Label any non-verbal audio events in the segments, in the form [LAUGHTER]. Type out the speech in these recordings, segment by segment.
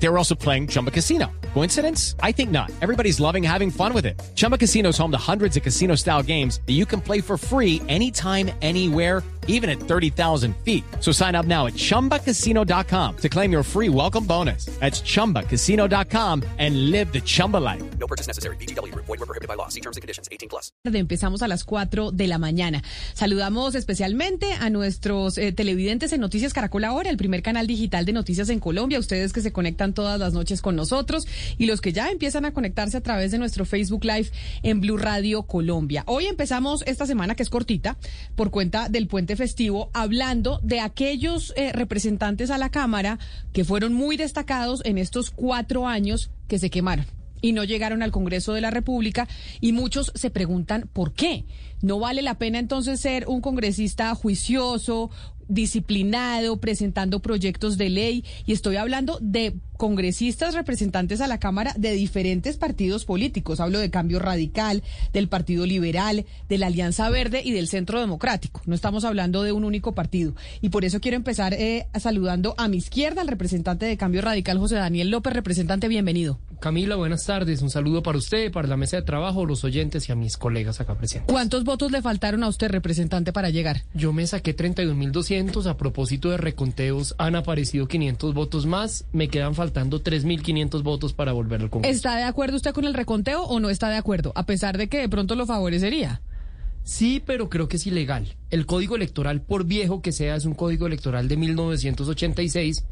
They were also playing Chumba Casino. Coincidence? I think not. Everybody's loving having fun with it. Chumba Casino is home to hundreds of casino style games that you can play for free anytime, anywhere, even at 30,000 feet. So sign up now at chumbacasino.com to claim your free welcome bonus. That's chumbacasino.com and live the Chumba life. No purchase necessary. BGW. Void were prohibited by law. See terms and conditions. 18 plus. Empezamos a las 4 de la mañana. Saludamos especialmente a nuestros eh, televidentes en Noticias Caracol Ahora, el primer canal digital de noticias en Colombia. Ustedes que se conectan todas las noches con nosotros y los que ya empiezan a conectarse a través de nuestro Facebook Live en Blue Radio Colombia. Hoy empezamos esta semana que es cortita por cuenta del puente festivo hablando de aquellos eh, representantes a la Cámara que fueron muy destacados en estos cuatro años que se quemaron y no llegaron al Congreso de la República y muchos se preguntan por qué. ¿No vale la pena entonces ser un congresista juicioso, disciplinado, presentando proyectos de ley? Y estoy hablando de congresistas representantes a la Cámara de diferentes partidos políticos. Hablo de Cambio Radical, del Partido Liberal, de la Alianza Verde y del Centro Democrático. No estamos hablando de un único partido. Y por eso quiero empezar eh, saludando a mi izquierda al representante de Cambio Radical, José Daniel López. Representante, bienvenido. Camila, buenas tardes. Un saludo para usted, para la mesa de trabajo, los oyentes y a mis colegas acá presentes. ¿Cuántos votos le faltaron a usted, representante, para llegar? Yo me saqué 31.200. A propósito de reconteos, han aparecido 500 votos más. Me quedan faltando 3.500 votos para volver al Congreso. ¿Está de acuerdo usted con el reconteo o no está de acuerdo? A pesar de que de pronto lo favorecería. Sí, pero creo que es ilegal. El código electoral, por viejo que sea, es un código electoral de 1986,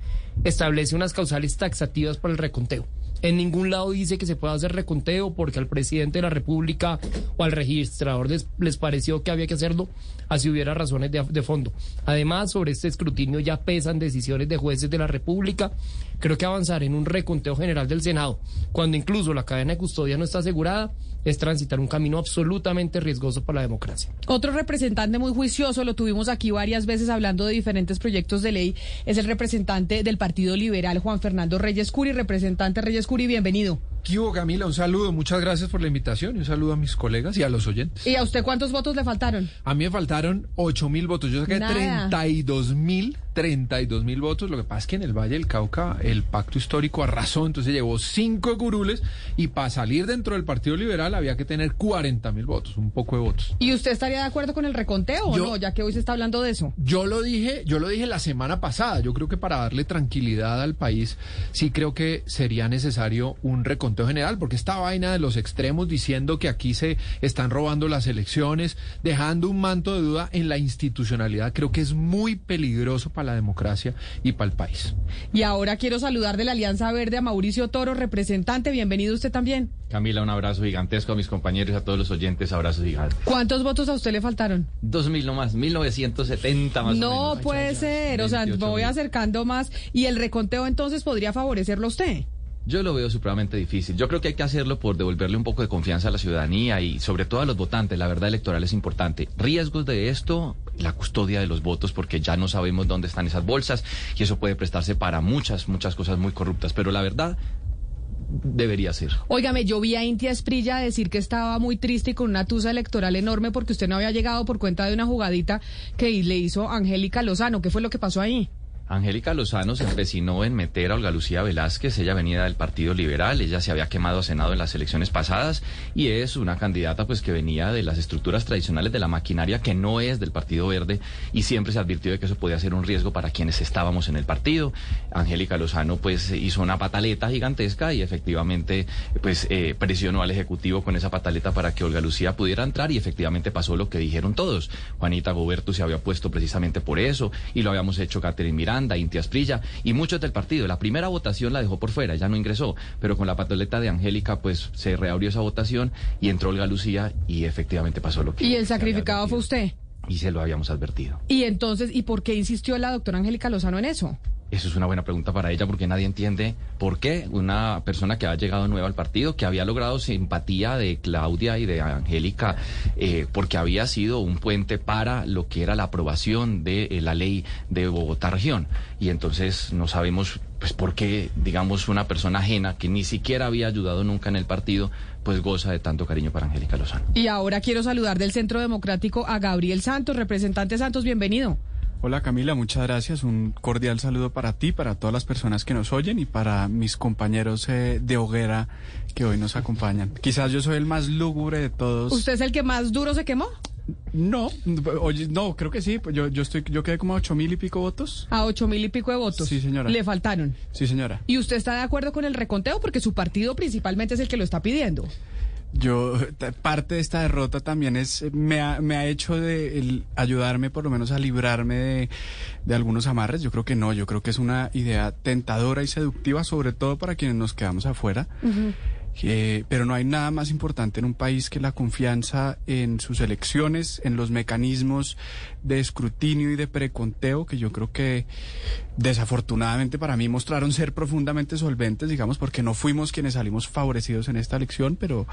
establece unas causales taxativas para el reconteo. En ningún lado dice que se pueda hacer reconteo porque al presidente de la República o al registrador les, pareció que había que hacerlo, así hubiera razones de, fondo. Además, sobre este escrutinio ya pesan decisiones de jueces de la República. Creo que avanzar en un reconteo general del Senado, cuando incluso la cadena de custodia no está asegurada, es transitar un camino absolutamente riesgoso para la democracia. Otro representante muy juicioso, lo tuvimos aquí varias veces hablando de diferentes proyectos de ley, es el representante del Partido Liberal, Juan Fernando Reyes Curi. Representante Reyes Curi, bienvenido. Kibo, Camila, un saludo, muchas gracias por la invitación y un saludo a mis colegas y a los oyentes. ¿Y a usted cuántos votos le faltaron? A mí me faltaron 8 mil votos, yo saqué Nada. 32 mil, 32 mil votos, lo que pasa es que en el Valle del Cauca el pacto histórico arrasó, entonces llevó 5 curules y para salir dentro del Partido Liberal había que tener 40 mil votos, un poco de votos. ¿Y usted estaría de acuerdo con el reconteo o no, ya que hoy se está hablando de eso? Yo lo dije, yo lo dije la semana pasada. Yo creo que para darle tranquilidad al país, sí creo que sería necesario un reconteo general, porque esta vaina de los extremos diciendo que aquí se están robando las elecciones, dejando un manto de duda en la institucionalidad, creo que es muy peligroso para la democracia y para el país. Y ahora quiero saludar de la Alianza Verde a Mauricio Toro, representante. Bienvenido usted también. Camila, un abrazo gigantesco a mis compañeros y a todos los oyentes, abrazo gigante. ¿Cuántos votos a usted le faltaron? Dos mil nomás, 1970 más o no menos. puede ser, o sea, me 28 voy acercando más y el reconteo entonces podría favorecerlo a usted. Yo lo veo supremamente difícil. Yo creo que hay que hacerlo por devolverle un poco de confianza a la ciudadanía y sobre todo a los votantes. La verdad electoral es importante. Riesgos de esto, la custodia de los votos, porque ya no sabemos dónde están esas bolsas y eso puede prestarse para muchas, muchas cosas muy corruptas. Pero la verdad debería ser. Óigame, yo vi a Intia Esprilla decir que estaba muy triste y con una tusa electoral enorme porque usted no había llegado por cuenta de una jugadita que le hizo Angélica Lozano. ¿Qué fue lo que pasó ahí? Angélica Lozano se empecinó en meter a Olga Lucía Velázquez, ella venía del Partido Liberal, ella se había quemado a Senado en las elecciones pasadas y es una candidata pues que venía de las estructuras tradicionales de la maquinaria que no es del Partido Verde y siempre se advirtió de que eso podía ser un riesgo para quienes estábamos en el partido. Angélica Lozano pues hizo una pataleta gigantesca y efectivamente pues eh, presionó al Ejecutivo con esa pataleta para que Olga Lucía pudiera entrar y efectivamente pasó lo que dijeron todos. Juanita Goberto se había puesto precisamente por eso y lo habíamos hecho Catherine Miranda, Inti Asprilla y muchos del partido. La primera votación la dejó por fuera, ya no ingresó, pero con la pataleta de Angélica pues se reabrió esa votación y entró Olga Lucía y efectivamente pasó lo que... Y el sacrificado fue usted. Y se lo habíamos advertido. Y entonces, ¿y por qué insistió la doctora Angélica Lozano en eso? Eso es una buena pregunta para ella porque nadie entiende por qué una persona que ha llegado nueva al partido, que había logrado simpatía de Claudia y de Angélica, eh, porque había sido un puente para lo que era la aprobación de eh, la ley de Bogotá región. Y entonces no sabemos pues porque, digamos, una persona ajena que ni siquiera había ayudado nunca en el partido, pues goza de tanto cariño para Angélica Lozano. Y ahora quiero saludar del Centro Democrático a Gabriel Santos, representante Santos, bienvenido. Hola Camila, muchas gracias. Un cordial saludo para ti, para todas las personas que nos oyen y para mis compañeros eh, de hoguera que hoy nos acompañan. Quizás yo soy el más lúgubre de todos. ¿Usted es el que más duro se quemó? No, oye, no, creo que sí. pues Yo, yo estoy, yo quedé como a ocho mil y pico votos. A ocho mil y pico de votos. Sí, señora. Le faltaron. Sí, señora. ¿Y usted está de acuerdo con el reconteo? Porque su partido principalmente es el que lo está pidiendo. Yo, parte de esta derrota también es, me ha, me ha hecho de el ayudarme por lo menos a librarme de, de algunos amarres. Yo creo que no, yo creo que es una idea tentadora y seductiva, sobre todo para quienes nos quedamos afuera. Eh, pero no hay nada más importante en un país que la confianza en sus elecciones, en los mecanismos de escrutinio y de preconteo, que yo creo que desafortunadamente para mí mostraron ser profundamente solventes, digamos, porque no fuimos quienes salimos favorecidos en esta elección, pero,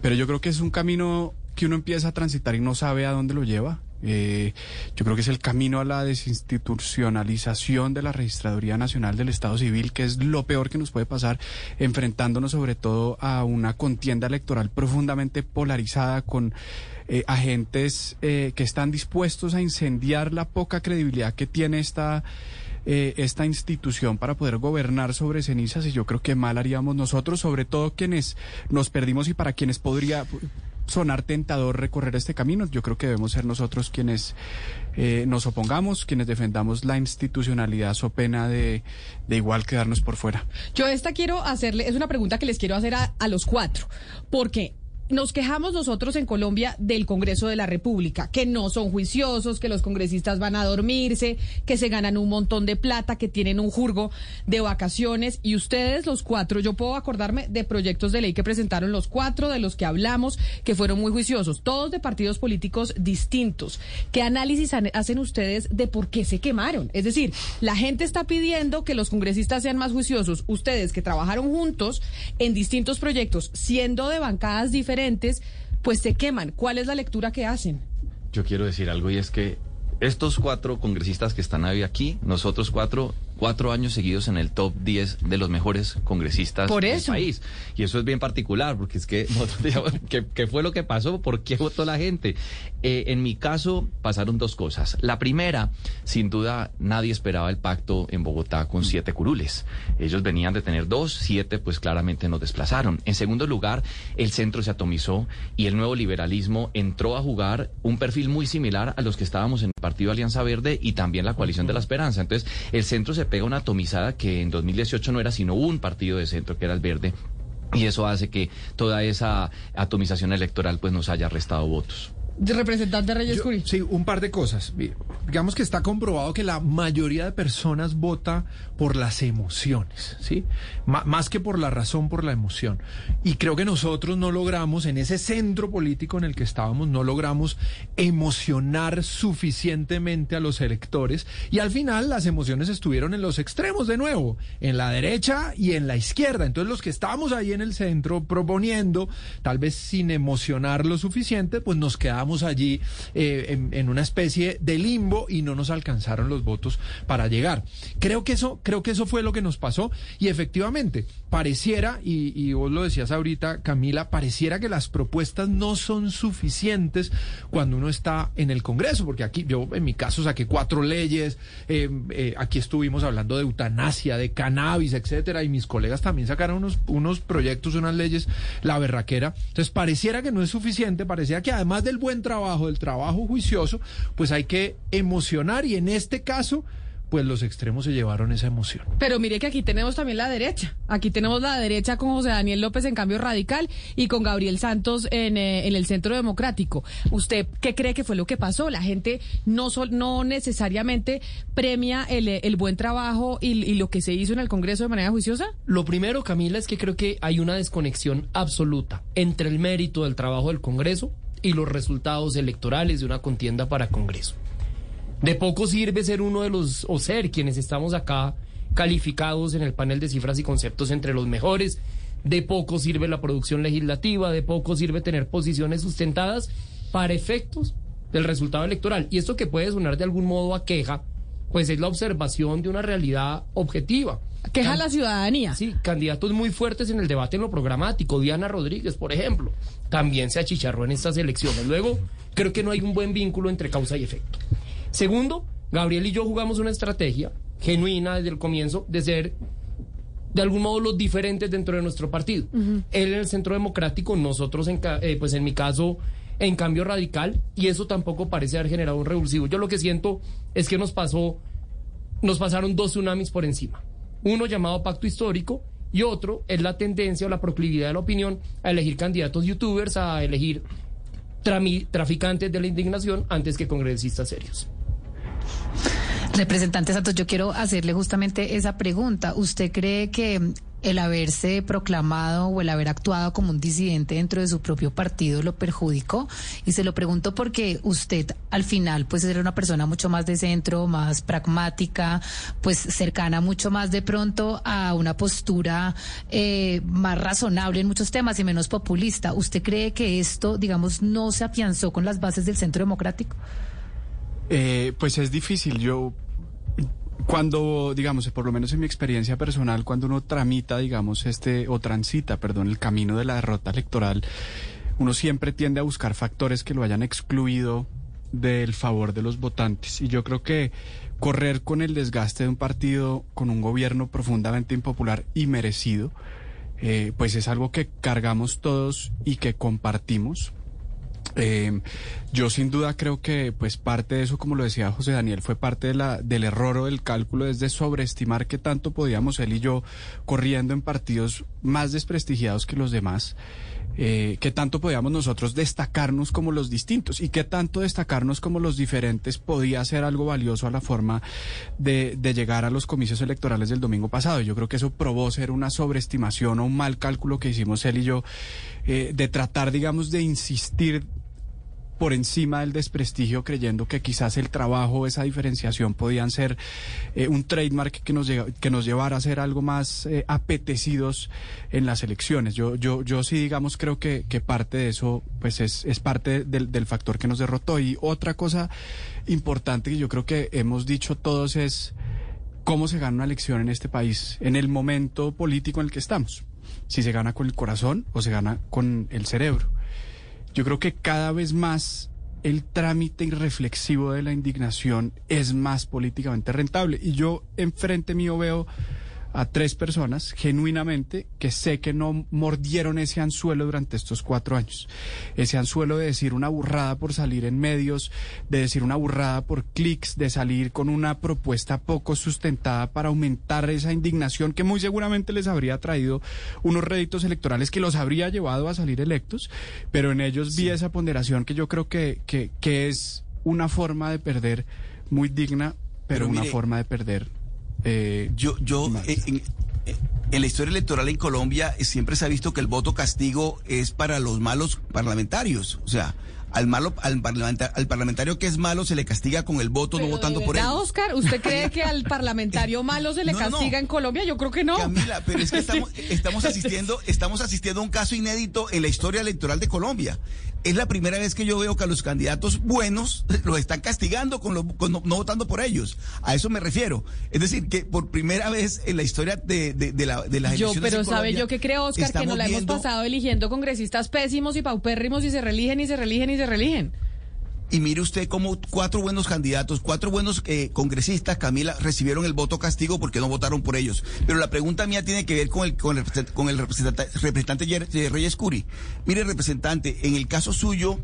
pero yo creo que es un camino que uno empieza a transitar y no sabe a dónde lo lleva. Eh, yo creo que es el camino a la desinstitucionalización de la Registraduría Nacional del Estado Civil, que es lo peor que nos puede pasar, enfrentándonos sobre todo a una contienda electoral profundamente polarizada con eh, agentes eh, que están dispuestos a incendiar la poca credibilidad que tiene esta eh, esta institución para poder gobernar sobre cenizas y yo creo que mal haríamos nosotros, sobre todo quienes nos perdimos y para quienes podría sonar tentador recorrer este camino. Yo creo que debemos ser nosotros quienes eh, nos opongamos, quienes defendamos la institucionalidad so pena de, de igual quedarnos por fuera. Yo esta quiero hacerle, es una pregunta que les quiero hacer a, a los cuatro, porque nos quejamos nosotros en Colombia del Congreso de la República, que no son juiciosos, que los congresistas van a dormirse, que se ganan un montón de plata, que tienen un jurgo de vacaciones. Y ustedes, los cuatro, yo puedo acordarme de proyectos de ley que presentaron los cuatro, de los que hablamos, que fueron muy juiciosos, todos de partidos políticos distintos. ¿Qué análisis hacen ustedes de por qué se quemaron? Es decir, la gente está pidiendo que los congresistas sean más juiciosos. Ustedes que trabajaron juntos en distintos proyectos, siendo de bancadas diferentes, pues se queman. ¿Cuál es la lectura que hacen? Yo quiero decir algo y es que estos cuatro congresistas que están hoy aquí, nosotros cuatro, cuatro años seguidos en el top 10 de los mejores congresistas Por del país. Y eso es bien particular, porque es que [LAUGHS] nosotros digamos, ¿qué, qué fue lo que pasó? ¿Por qué votó la gente? Eh, en mi caso pasaron dos cosas. La primera, sin duda, nadie esperaba el pacto en Bogotá con siete curules. Ellos venían de tener dos, siete pues claramente nos desplazaron. En segundo lugar, el centro se atomizó y el nuevo liberalismo entró a jugar un perfil muy similar a los que estábamos en el Partido Alianza Verde y también la Coalición de la Esperanza. Entonces, el centro se pega una atomizada que en 2018 no era sino un partido de centro, que era el verde. Y eso hace que toda esa atomización electoral pues nos haya restado votos. Representante Reyes Curi. sí, un par de cosas. Digamos que está comprobado que la mayoría de personas vota por las emociones, ¿sí? Más que por la razón, por la emoción. Y creo que nosotros no logramos, en ese centro político en el que estábamos, no logramos emocionar suficientemente a los electores. Y al final las emociones estuvieron en los extremos de nuevo, en la derecha y en la izquierda. Entonces los que estábamos ahí en el centro proponiendo, tal vez sin emocionar lo suficiente, pues nos quedamos allí eh, en una especie de limbo y no nos alcanzaron los votos para llegar. Creo que eso, creo que eso fue lo que nos pasó y efectivamente pareciera, y, vos lo decías ahorita, Camila, pareciera que las propuestas no son suficientes cuando uno está en el Congreso, porque aquí yo en mi caso saqué cuatro leyes, eh, eh, aquí estuvimos hablando de eutanasia, de cannabis, etcétera, y mis colegas también sacaron unos, unos proyectos, unas leyes, la berraquera. Entonces pareciera que no es suficiente, parecía que además del buen trabajo, del trabajo juicioso, pues hay que emocionar y en este caso, pues los extremos se llevaron esa emoción. Pero mire que aquí tenemos también la derecha. Aquí tenemos la derecha con José Daniel López en Cambio Radical y con Gabriel Santos en, eh, en el Centro Democrático. ¿Usted qué cree que fue lo que pasó? La gente no, sol- no necesariamente premia el, eh, el buen trabajo y, y lo que se hizo en el Congreso de manera juiciosa. Lo primero, Camila, es que creo que hay una desconexión absoluta entre el mérito del trabajo del Congreso y los resultados electorales de una contienda para Congreso. De poco sirve ser uno de los, o ser quienes estamos acá calificados en el panel de cifras y conceptos entre los mejores. De poco sirve la producción legislativa, de poco sirve tener posiciones sustentadas para efectos del resultado electoral. Y esto que puede sonar de algún modo a queja, pues es la observación de una realidad objetiva. Queja a la ciudadanía. Sí, candidatos muy fuertes en el debate en lo programático. Diana Rodríguez, por ejemplo, también se achicharró en estas elecciones. Luego, creo que no hay un buen vínculo entre causa y efecto. Segundo, Gabriel y yo jugamos una estrategia genuina desde el comienzo de ser de algún modo los diferentes dentro de nuestro partido. Él en el Centro Democrático, nosotros en, eh, pues en mi caso en cambio radical y eso tampoco parece haber generado un revulsivo. Yo lo que siento es que nos pasó nos pasaron dos tsunamis por encima. Uno llamado pacto histórico y otro es la tendencia o la proclividad de la opinión a elegir candidatos youtubers, a elegir traficantes de la indignación antes que congresistas serios. Representante Santos, yo quiero hacerle justamente esa pregunta. ¿Usted cree que el haberse proclamado o el haber actuado como un disidente dentro de su propio partido lo perjudicó? Y se lo pregunto porque usted al final pues era una persona mucho más de centro, más pragmática, pues cercana mucho más de pronto a una postura eh, más razonable en muchos temas y menos populista. ¿Usted cree que esto, digamos, no se afianzó con las bases del centro democrático? Eh, pues es difícil. Yo, cuando, digamos, por lo menos en mi experiencia personal, cuando uno tramita, digamos, este, o transita, perdón, el camino de la derrota electoral, uno siempre tiende a buscar factores que lo hayan excluido del favor de los votantes. Y yo creo que correr con el desgaste de un partido, con un gobierno profundamente impopular y merecido, eh, pues es algo que cargamos todos y que compartimos. Eh, yo sin duda creo que pues parte de eso, como lo decía José Daniel, fue parte de la, del error o del cálculo, es de sobreestimar que tanto podíamos él y yo corriendo en partidos más desprestigiados que los demás. Eh, qué tanto podíamos nosotros destacarnos como los distintos y qué tanto destacarnos como los diferentes podía ser algo valioso a la forma de, llegar a los comicios electorales del domingo pasado. Yo creo que eso probó ser una sobreestimación o un mal cálculo que hicimos él y yo eh, de tratar, digamos, de insistir por encima del desprestigio, creyendo que quizás el trabajo, esa diferenciación podían ser eh, un trademark que nos, que nos llevara a ser algo más eh, apetecidos en las elecciones. Yo, yo, yo sí, digamos, creo que, que parte de eso, pues es, es parte del, del factor que nos derrotó. Y otra cosa importante que yo creo que hemos dicho todos es cómo se gana una elección en este país, en el momento político en el que estamos. Si se gana con el corazón o se gana con el cerebro. Yo creo que cada vez más el trámite irreflexivo de la indignación es más políticamente rentable. Y yo enfrente mío veo a tres personas genuinamente que sé que no mordieron ese anzuelo durante estos cuatro años. Ese anzuelo de decir una burrada por salir en medios, de decir una burrada por clics, de salir con una propuesta poco sustentada para aumentar esa indignación que muy seguramente les habría traído unos réditos electorales que los habría llevado a salir electos, pero en ellos vi esa ponderación que yo creo que, que, que es una forma de perder muy digna, pero, Pero una forma de perder. Eh, Yo, yo eh, en, eh, en la historia electoral en Colombia siempre se ha visto que el voto castigo es para los malos parlamentarios. O sea, al malo, al, parlamenta- al parlamentario que es malo se le castiga con el voto, no votando ¿de por él. Oscar, ¿usted cree que al [LAUGHS] parlamentario malo se le [LAUGHS] No, no, no. castiga en Colombia? Yo creo que no. Camila, pero es que estamos, estamos asistiendo, [LAUGHS] estamos asistiendo a un caso inédito en la historia electoral de Colombia. Es la primera vez que yo veo que a los candidatos buenos [LAUGHS] los están castigando con, lo- con no, no votando por ellos. A eso me refiero. Es decir, que por primera vez en la historia de, de, de la, de las Yo, elecciones pero ¿sabe yo qué creo, Oscar? Que nos la hemos pasado eligiendo congresistas pésimos y paupérrimos y se religen y se religen y se religen. Y mire usted cómo cuatro buenos candidatos, cuatro buenos eh, congresistas, Camila, recibieron el voto castigo porque no votaron por ellos. Pero la pregunta mía tiene que ver con el, con el, con el representante, representante Reyes Curi. Mire, representante, en el caso suyo,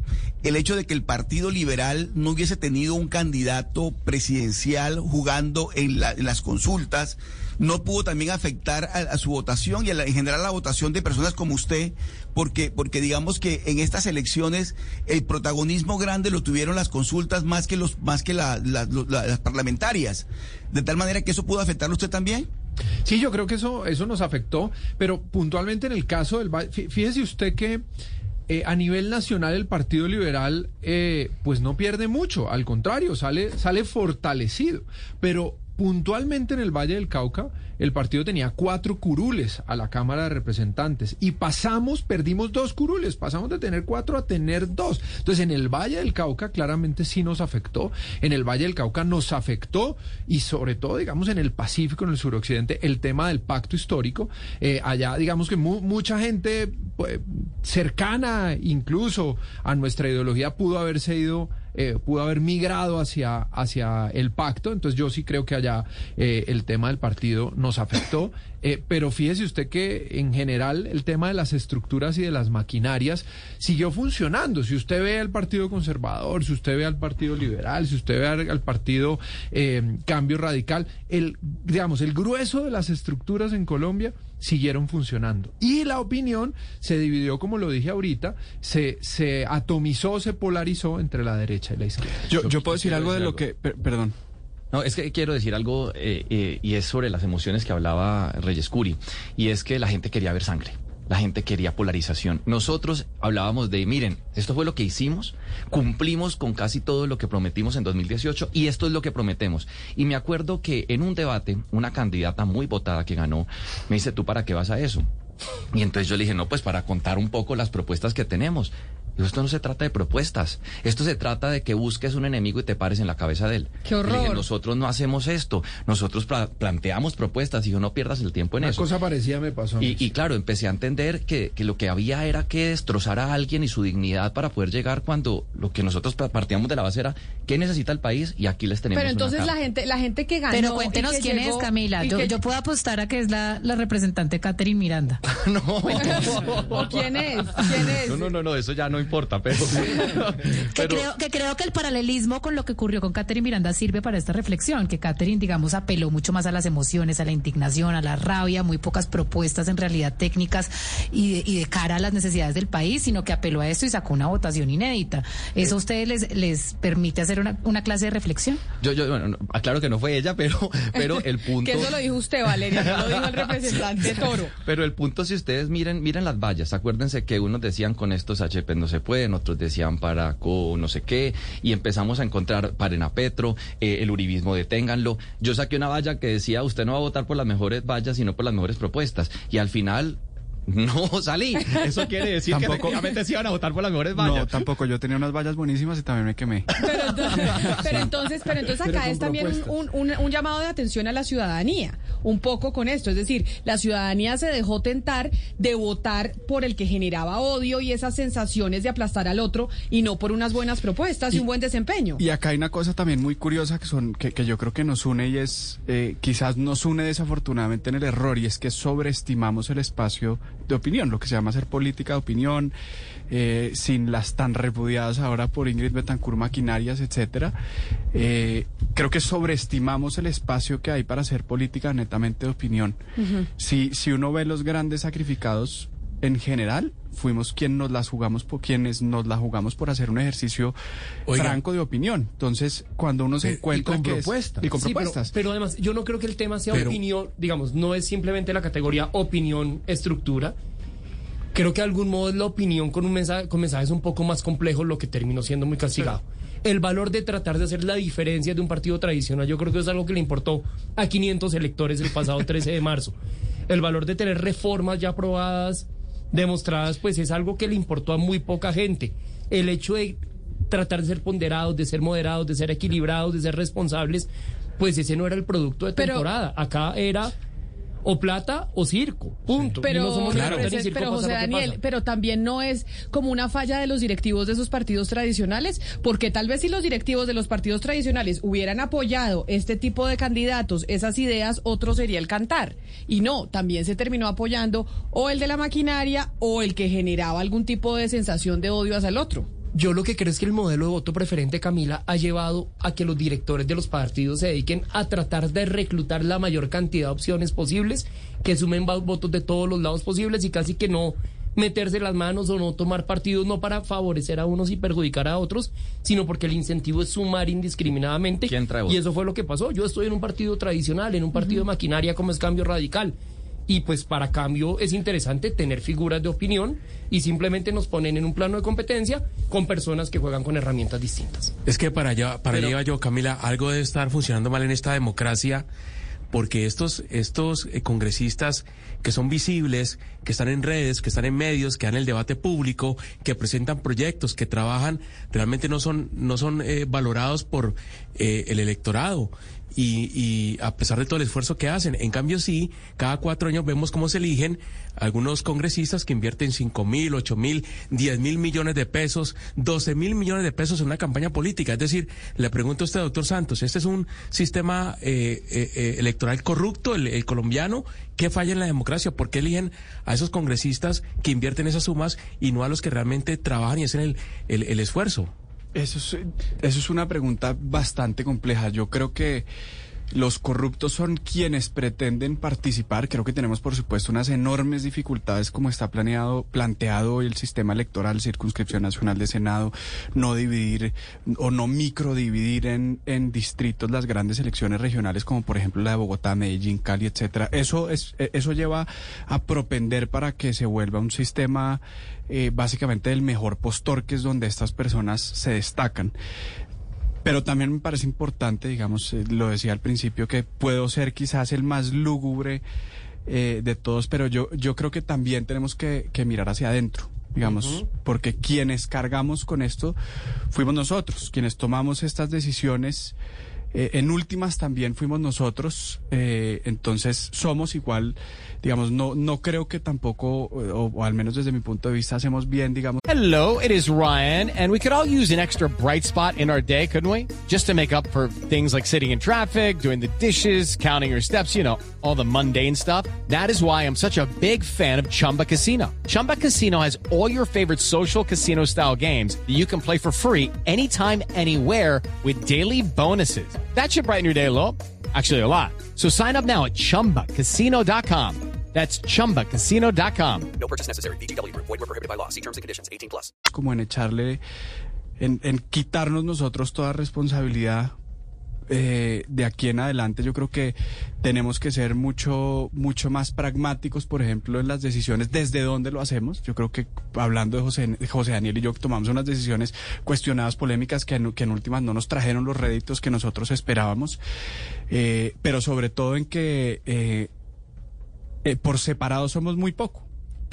el hecho de que el Partido Liberal no hubiese tenido un candidato presidencial jugando en, la- las consultas, no pudo también afectar a, su votación y a la- en general a la votación de personas como usted, porque, porque digamos que en estas elecciones el protagonismo grande lo tuvieron las consultas más que los, más que las parlamentarias. De tal manera que eso pudo afectarlo usted también. Sí, yo creo que eso, eso nos afectó, pero puntualmente en el caso del... Fíjese usted que eh, a nivel nacional el Partido Liberal eh, pues no pierde mucho, al contrario, sale, sale fortalecido, pero puntualmente en el Valle del Cauca, el partido tenía cuatro curules a la Cámara de Representantes y pasamos, perdimos dos curules, pasamos de tener cuatro a tener dos. Entonces, en el Valle del Cauca claramente sí nos afectó, en el Valle del Cauca nos afectó y sobre todo, digamos, en el Pacífico, en el suroccidente, el tema del pacto histórico. Eh, allá, digamos que mu- mucha gente pues, cercana incluso a nuestra ideología pudo haberse ido eh, pudo haber migrado hacia, hacia el pacto. Entonces yo sí creo que allá eh, el tema del partido nos afectó. Eh, pero fíjese usted que en general el tema de las estructuras y de las maquinarias siguió funcionando. Si usted ve al Partido Conservador, si usted ve al Partido Liberal, si usted ve al, al Partido eh, Cambio Radical, el, digamos, el grueso de las estructuras en Colombia siguieron funcionando. Y la opinión se dividió, como lo dije ahorita, se, se atomizó, se polarizó entre la derecha y la izquierda. Yo, yo puedo decir algo de lo que... per- perdón. No, es que quiero decir algo eh, eh, y es sobre las emociones que hablaba Reyes Curi. Y es que la gente quería ver sangre. La gente quería polarización. Nosotros hablábamos de, miren, esto fue lo que hicimos, cumplimos con casi todo lo que prometimos en 2018 y esto es lo que prometemos. Y me acuerdo que en un debate, una candidata muy votada que ganó, me dice, ¿tú para qué vas a eso? Y entonces yo le dije, no, pues para contar un poco las propuestas que tenemos. Digo, esto no se trata de propuestas, esto se trata de que busques un enemigo y te pares en la cabeza de él. ¡Qué Y le dije, horror! nosotros no hacemos esto, nosotros pla- planteamos propuestas y yo no pierdas el tiempo en Una eso. cosa parecida me pasó. a mí. Y, y claro, empecé a entender que, que lo que había era que destrozar a alguien y su dignidad para poder llegar cuando lo que nosotros pa- partíamos de la base era qué necesita el país y aquí les tenemos. Pero una entonces la gente, la gente que ganó. Pero cuéntenos quién llegó- es, Camila. Yo, que- yo puedo apostar a que es la, la representante Catherine Miranda. [LAUGHS] no. [LAUGHS] ¿O quién es? ¿Quién es? No, no, no, no, eso ya no importa, pero... [LAUGHS] Que, creo, que creo que el paralelismo con lo que ocurrió con Catherine Miranda sirve para esta reflexión, que Catherine, digamos, apeló mucho más a las emociones, a la indignación, a la rabia, muy pocas propuestas en realidad técnicas y de, y de cara a las necesidades del país, sino que apeló a esto y sacó una votación inédita. ¿Eso a ustedes les, les permite hacer una, una clase de reflexión? Yo, yo, bueno, no, aclaro que no fue ella, pero, [LAUGHS] pero el punto... Que eso lo dijo usted, Valeria, no lo dijo el [LAUGHS] representante Toro. Pero el punto, si ustedes miren, miren las vallas, acuérdense que unos decían con estos HP no se pueden, otros decían para no sé qué, y empezamos a encontrar paren a Petro, eh, el uribismo deténganlo. Yo saqué una valla que decía, usted no va a votar por las mejores vallas, sino por las mejores propuestas. Y al final... [LAUGHS] No salí. Eso quiere decir que Tampoco- efectivamente sí iban a votar por las mejores vallas. No, tampoco. Yo tenía unas vallas buenísimas y también me quemé. [LAUGHS] Pero, entonces- pero entonces, pero entonces acá es también un, un- un- un llamado de atención a la ciudadanía, un poco con esto. Es decir, la ciudadanía se dejó tentar de votar por el que generaba odio y esas sensaciones de aplastar al otro y no por unas buenas propuestas y, Y- un buen desempeño. Y acá hay una cosa también muy curiosa que son que, que yo creo que nos une y es eh, quizás nos une desafortunadamente en el error y es que sobreestimamos el espacio de opinión, lo que se llama hacer política de opinión, eh, sin las tan repudiadas ahora por Ingrid Betancourt maquinarias, etcétera. Eh, creo que sobreestimamos el espacio que hay para hacer política netamente de opinión. si, si uno ve los grandes sacrificados en general fuimos quien nos las jugamos por quienes nos la jugamos por hacer un ejercicio Oiga. franco de opinión. Entonces, cuando uno se y encuentra con que es- propuestas. y con Sí, pero, propuestas. pero además, yo no creo que el tema sea Pero- opinión, digamos, no es simplemente la categoría opinión, estructura. Creo que de algún modo es la opinión con un mensaje, con mensajes un poco más complejos, lo que terminó siendo muy castigado. El valor de tratar de hacer la diferencia de un partido tradicional, yo creo que es algo que le importó a 500 electores el pasado 13 de marzo. [LAUGHS] El valor de tener reformas ya aprobadas, demostradas, pues es algo que le importó a muy poca gente. El hecho de tratar de ser ponderados, de ser moderados, de ser equilibrados, de ser responsables, pues ese no era el producto de Pero- temporada. Acá era o plata o circo, punto. Pero, no somos ni pero, plata ni circo pero, para José Daniel, pero también no es como una falla de los directivos de esos partidos tradicionales, porque tal vez si los directivos de los partidos tradicionales hubieran apoyado este tipo de candidatos, esas ideas, otro sería el cantar. Y no, también se terminó apoyando o el de la maquinaria o el que generaba algún tipo de sensación de odio hacia el otro. Yo lo que creo es que el modelo de voto preferente, Camila, ha llevado a que los directores de los partidos se dediquen a tratar de reclutar la mayor cantidad de opciones posibles, que sumen votos de todos los lados posibles y casi que no meterse las manos o no tomar partidos no para favorecer a unos y perjudicar a otros, sino porque el incentivo es sumar indiscriminadamente. ¿Quién trae y eso fue lo que pasó. Yo estoy en un partido tradicional, en un partido de maquinaria como es Cambio Radical. Y pues para cambio es interesante tener figuras de opinión y simplemente nos ponen en un plano de competencia con personas que juegan con herramientas distintas. Es que para allá, para allá iba yo, Camila, algo debe estar funcionando mal en esta democracia porque estos, estos eh, congresistas que son visibles, que están en redes, que están en medios, que dan el debate público, que presentan proyectos, que trabajan, realmente no son, no son eh, valorados por eh, el electorado. Y, y, a pesar de todo el esfuerzo que hacen. En cambio, sí, cada cuatro años vemos cómo se eligen algunos congresistas que invierten cinco mil, ocho mil, diez mil millones de pesos, doce mil millones de pesos en una campaña política. Es decir, le pregunto a usted, doctor Santos, ¿este es un sistema eh, eh, eh, electoral corrupto, el, el, colombiano? ¿Qué falla en la democracia? ¿Por qué eligen a esos congresistas que invierten esas sumas y no a los que realmente trabajan y hacen el, el, el esfuerzo? Eso es, eso es una pregunta bastante compleja. Yo creo que los corruptos son quienes pretenden participar. Creo que tenemos, por supuesto, unas enormes dificultades como está planeado, planteado el sistema electoral, circunscripción nacional de Senado, no dividir o no microdividir en, en distritos las grandes elecciones regionales, como por ejemplo la de Bogotá, Medellín, Cali, etcétera. Eso es, eso lleva a propender para que se vuelva un sistema eh, básicamente del mejor postor, que es donde estas personas se destacan. Pero también me parece importante, digamos, eh, lo decía al principio, que puedo ser quizás el más lúgubre eh, de todos, pero yo, yo creo que también tenemos que, que mirar hacia adentro digamos, uh -huh. porque quienes cargamos con esto fuimos nosotros, quienes tomamos estas decisiones. Eh, en últimas también fuimos nosotros, eh, entonces somos igual, digamos, no, no creo que tampoco, o, o, al menos desde mi punto de vista, hacemos bien, digamos. Hello, it is Ryan, and we could all use an extra bright spot in our day, couldn't we? Just to make up for things like sitting in traffic, doing the dishes, counting your steps, you know, all the mundane stuff. That is why I'm such a big fan of Chumba Casino. Chumba Casino has all your favorite social casino style games that you can play for free anytime, anywhere with daily bonuses. That should brighten your day a little. Actually, a lot. So sign up now at chumbacasino.com. That's chumbacasino.com. No purchase necessary. BGW. Void were prohibited by law. See terms and conditions 18 plus. Como en echarle, en, en quitarnos nosotros toda responsabilidad eh, de aquí en adelante yo creo que tenemos que ser mucho mucho más pragmáticos por ejemplo en las decisiones desde dónde lo hacemos. Yo creo que hablando de José, Daniel y yo tomamos unas decisiones cuestionadas polémicas que en, que en últimas no nos trajeron los réditos que nosotros esperábamos. Eh, pero sobre todo en que eh, por separado somos muy poco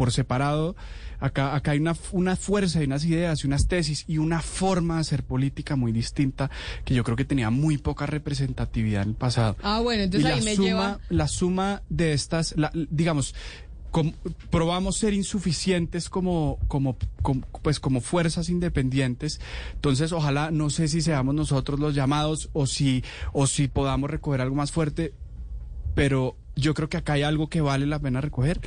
por separado Acá, acá hay una, una fuerza y unas ideas y unas tesis y una forma de hacer política muy distinta que yo creo que tenía muy poca representatividad en el pasado. Ah, bueno, entonces y ahí la me suma, lleva... La suma de estas, la, digamos, com, probamos ser insuficientes como, como, como, pues como fuerzas independientes. Entonces, ojalá, no sé si seamos nosotros los llamados o si, o si podamos recoger algo más fuerte, pero yo creo que acá hay algo que vale la pena recoger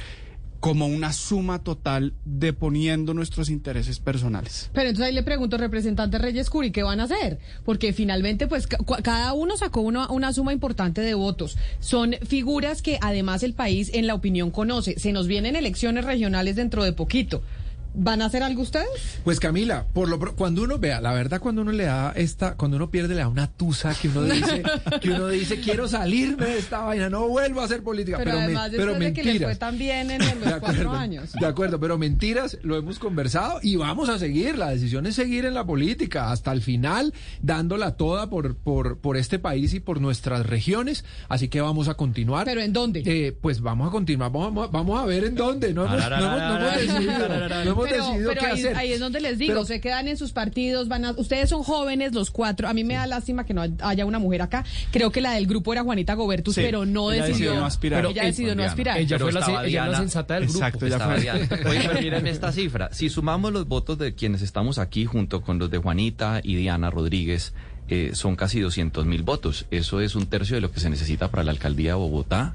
como una suma total de poniendo nuestros intereses personales. Pero entonces ahí le pregunto, representante Reyes Curi, ¿qué van a hacer? Porque finalmente, pues, cada uno sacó una, una suma importante de votos. Son figuras que además el país en la opinión conoce. Se nos vienen elecciones regionales dentro de poquito. ¿Van a hacer algo ustedes? Pues Camila, por lo cuando uno vea, la verdad cuando uno le da esta, cuando uno pierde le da una tusa que uno dice, [LAUGHS] que uno dice quiero salirme de esta vaina, no vuelvo a hacer política, pero, pero, además, me, pero de mentiras. que fue tan bien en [LAUGHS] los de acuerdo, cuatro años. De acuerdo, pero mentiras, lo hemos conversado y vamos a seguir. La decisión es seguir en la política hasta el final, dándola toda por, por, por este país y por nuestras regiones. Así que vamos a continuar. ¿Pero en dónde? Eh, pues vamos a continuar, vamos, vamos a ver en dónde. No hemos, no hemos, no hemos decidido, no hemos pero, decidido pero qué ahí, hacer. ahí es donde les digo, Pero- se quedan en sus partidos, van a, ustedes son jóvenes los cuatro, a mí me da lástima que no haya una mujer acá, creo que la del grupo era Juanita Gobertus, Sí, pero no ella decidió, decidió no aspirar. pero ella decidió no Diana. aspirar. Ella fue, la, ella Diana- sensata del Exacto, grupo. ya Estaba fue. Diana. [LAUGHS] Oye, pero miren esta cifra. Si sumamos los votos de quienes estamos aquí junto con los de Juanita y Diana Rodríguez, eh, son casi 200 mil votos. Eso es un tercio de lo que se necesita para la alcaldía de Bogotá.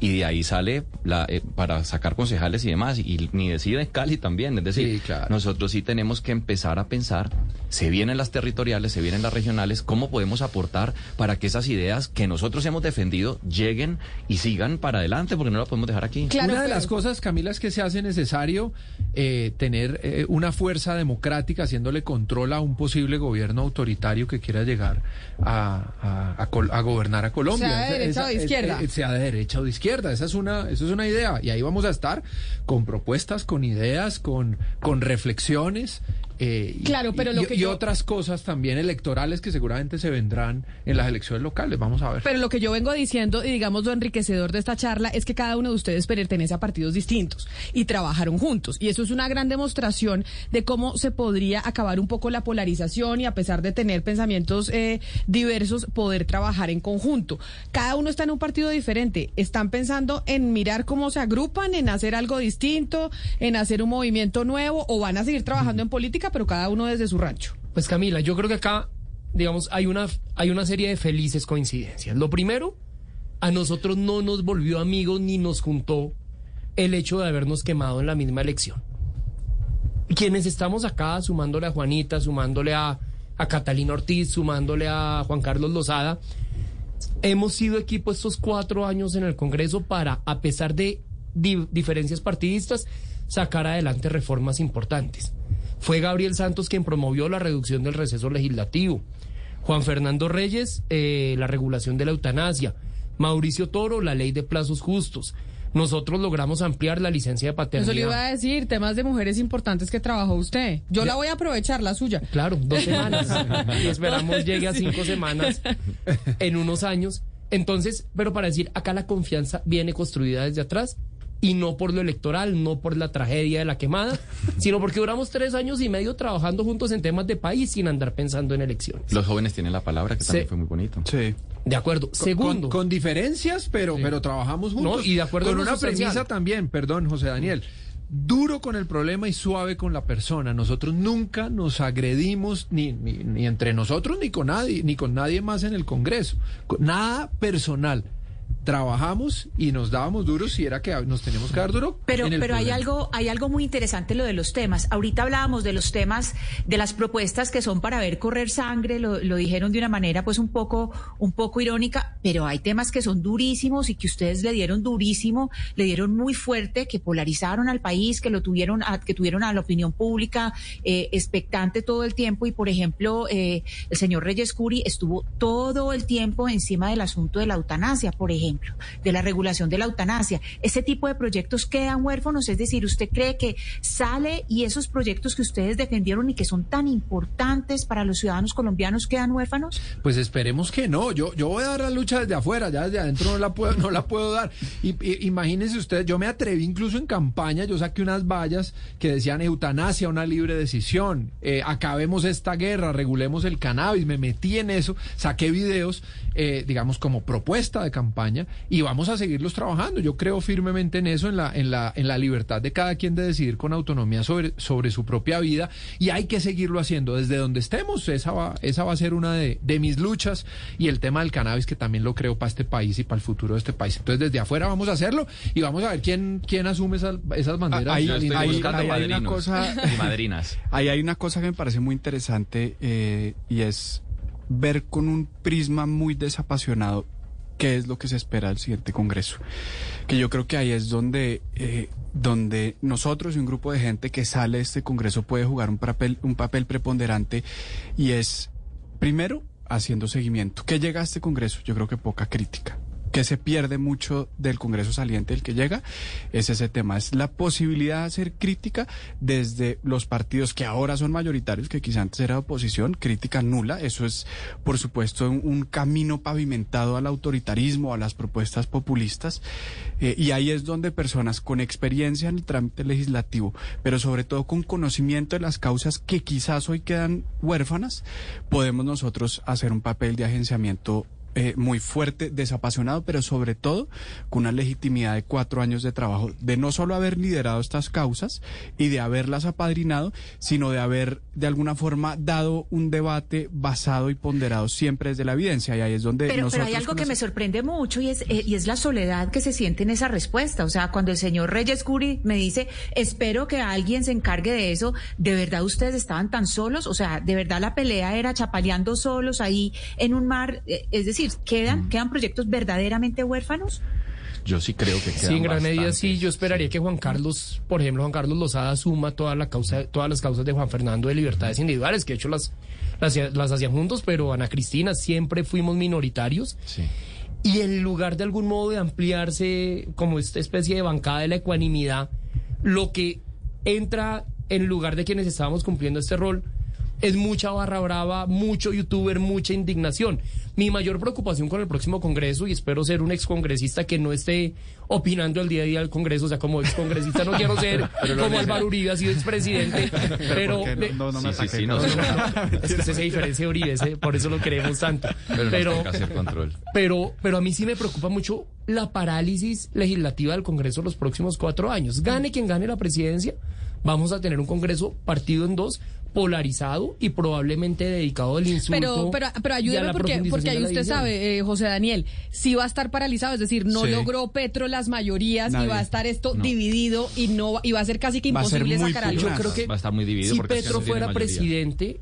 Y de ahí sale la, eh, para sacar concejales y demás. Y ni decir en Cali también. Es decir, Sí, claro. nosotros sí tenemos que empezar a pensar se vienen las territoriales, se vienen las regionales, ¿cómo podemos aportar para que esas ideas que nosotros hemos defendido lleguen y sigan para adelante? Porque no las podemos dejar aquí. Claro, una de pero- las cosas, Camila, es que se hace necesario eh, tener eh, una fuerza democrática haciéndole control a un posible gobierno autoritario que quiera llegar a, a- a col- a gobernar a Colombia. Sea de derecha o de es- izquierda. eh, sea de derecha o de izquierda. Esa es una, eso es una idea. Y ahí vamos a estar con propuestas, con ideas, con, con reflexiones. Eh, y- Claro, pero lo y- que y otras cosas también electorales que seguramente se vendrán en las elecciones locales. Vamos a ver. Pero lo que yo vengo diciendo, y digamos lo enriquecedor de esta charla, es que cada uno de ustedes pertenece a partidos distintos y trabajaron juntos. Y eso es una gran demostración de cómo se podría acabar un poco la polarización y a pesar de tener pensamientos eh, diversos, poder trabajar en conjunto. Cada uno está en un partido diferente. Están pensando en mirar cómo se agrupan, en hacer algo distinto, en hacer un movimiento nuevo, o van a seguir trabajando en política, pero cada uno desde su rancho. Pues Camila, yo creo que acá, digamos, hay una, hay una serie de felices coincidencias. Lo primero, a nosotros no nos volvió amigos ni nos juntó el hecho de habernos quemado en la misma elección. Quienes estamos acá, sumándole a Juanita, sumándole a, Catalina Ortiz, sumándole a Juan Carlos Lozada, hemos sido equipo estos cuatro años en el Congreso para, a pesar de di- diferencias partidistas, sacar adelante reformas importantes. Fue Gabriel Santos quien promovió la reducción del receso legislativo. Juan Fernando Reyes, eh, la regulación de la eutanasia. Mauricio Toro, la ley de plazos justos. Nosotros logramos ampliar la licencia de paternidad. Eso le iba a decir, temas de mujeres importantes que trabajó usted. Yo la voy a aprovechar, la suya. Claro, dos semanas. [LAUGHS] y esperamos llegue a cinco semanas en unos años. Entonces, pero para decir, acá la confianza viene construida desde atrás y no por lo electoral, no por la tragedia de la quemada, [LAUGHS] sino porque duramos tres años y medio trabajando juntos en temas de país sin andar pensando en elecciones. Los jóvenes tienen la palabra, que también Sí. fue muy bonito. Sí. De acuerdo. Segundo. Con, con diferencias, pero, pero trabajamos juntos. No, y de acuerdo con una premisa también, perdón, José Daniel. Duro con el problema y suave con la persona. Nosotros nunca nos agredimos ni, ni, ni entre nosotros ni con nadie, ni con nadie más en el Congreso. Con- Nada personal. Trabajamos y nos dábamos duros si era que nos teníamos que dar duro. Pero, pero hay algo, hay algo muy interesante lo de los temas. Ahorita hablábamos de los temas, de las propuestas que son para ver correr sangre, lo, lo dijeron de una manera pues un poco, un poco irónica, pero hay temas que son durísimos y que ustedes le dieron durísimo, le dieron muy fuerte, que polarizaron al país, que lo tuvieron, a- que tuvieron a la opinión pública eh, expectante todo el tiempo. Y por ejemplo, eh, el señor Reyes Curi estuvo todo el tiempo encima del asunto de la eutanasia, por ejemplo, de la regulación de la eutanasia. Ese tipo de proyectos quedan huérfanos, es decir, ¿usted cree que sale y esos proyectos que ustedes defendieron y que son tan importantes para los ciudadanos colombianos quedan huérfanos? Pues esperemos que no. Yo, yo voy a dar la lucha desde afuera, ya desde adentro no la puedo, no la puedo dar. Y, imagínense ustedes, yo me atreví incluso en campaña, yo saqué unas vallas que decían eutanasia, una libre decisión, eh, acabemos esta guerra, regulemos el cannabis, me metí en eso, saqué videos, eh, digamos, como propuesta de campaña, y vamos a seguirlos trabajando. Yo creo firmemente en eso, en la, en la, en la libertad de cada quien de decidir con autonomía sobre, sobre su propia vida, y hay que seguirlo haciendo desde donde estemos. Esa va, esa va a ser una de, de mis luchas, y el tema del cannabis, que también lo creo para este país y para el futuro de este país. Entonces, desde afuera vamos a hacerlo, y vamos a ver quién, quién asume esas, esas banderas. Ahí- hay una cosa- y madrinas. [LAUGHS] Ahí hay una cosa que me parece muy interesante eh, y es ver con un prisma muy desapasionado qué es lo que se espera del siguiente Congreso. Que yo creo que ahí es donde, eh, donde nosotros y un grupo de gente que sale de este Congreso puede jugar un papel, un papel preponderante y es, primero, haciendo seguimiento. ¿Qué llega a este Congreso? Yo creo que poca crítica que se pierde mucho del Congreso saliente, el que llega, es ese tema, es la posibilidad de hacer crítica desde los partidos que ahora son mayoritarios, que quizá antes era oposición, crítica nula, eso es por supuesto un, un camino pavimentado al autoritarismo, a las propuestas populistas, eh, y ahí es donde personas con experiencia en el trámite legislativo, pero sobre todo con conocimiento de las causas que quizás hoy quedan huérfanas, podemos nosotros hacer un papel de agenciamiento eh, muy fuerte, desapasionado, pero sobre todo con una legitimidad de cuatro años de trabajo, de no solo haber liderado estas causas y de haberlas apadrinado, sino de haber de alguna forma dado un debate basado y ponderado siempre desde la evidencia. Y ahí es donde Pero, pero nosotros hay algo que me sorprende mucho y es, eh, y es la soledad que se siente en esa respuesta. O sea, cuando el señor Reyes Curi me dice, espero que alguien se encargue de eso, ¿de verdad ustedes estaban tan solos? O sea, ¿de verdad la pelea era chapaleando solos ahí en un mar? Eh, Es decir, ¿quedan, quedan proyectos verdaderamente huérfanos? Yo sí creo que quedan Sí, en gran medida sí. Yo esperaría que Juan Carlos, por ejemplo, Juan Carlos Lozada suma toda la causa, todas las causas de Juan Fernando de libertades individuales, que de hecho las, las, las hacían juntos, pero Ana Cristina siempre fuimos minoritarios. Sí. Y en lugar de algún modo de ampliarse como esta especie de bancada de la ecuanimidad, lo que entra en lugar de quienes estábamos cumpliendo este rol es mucha barra brava, mucho youtuber, mucha indignación. Mi mayor preocupación con el próximo Congreso, y espero ser un excongresista que no esté opinando el día a día del Congreso, o sea, como excongresista no quiero ser [LAUGHS] como Álvaro Uribe ha sido expresidente, [LAUGHS] pero... No, no, no me Sí, sí, ataque. sí, no, No, sí. no, no. [LAUGHS] Es que usted se diferencia de Uribe, ese- por eso lo queremos tanto. Pero, nos Pero, toca hacer control. pero, pero a mí sí me preocupa mucho la parálisis legislativa del Congreso los próximos cuatro años. Gane quien gane la presidencia, vamos a tener un Congreso partido en dos, polarizado y probablemente dedicado al insulto. Pero, pero, pero y a ayúdeme la porque, porque ahí usted sabe, eh, José Daniel, si va a estar paralizado, es decir, no Sí. logró Petro las mayorías y Nadie. va a estar esto No. dividido y no va- y va a ser casi que imposible sacar algo. Yo creo que Va a estar muy dividido si porque es que Petro fuera presidente,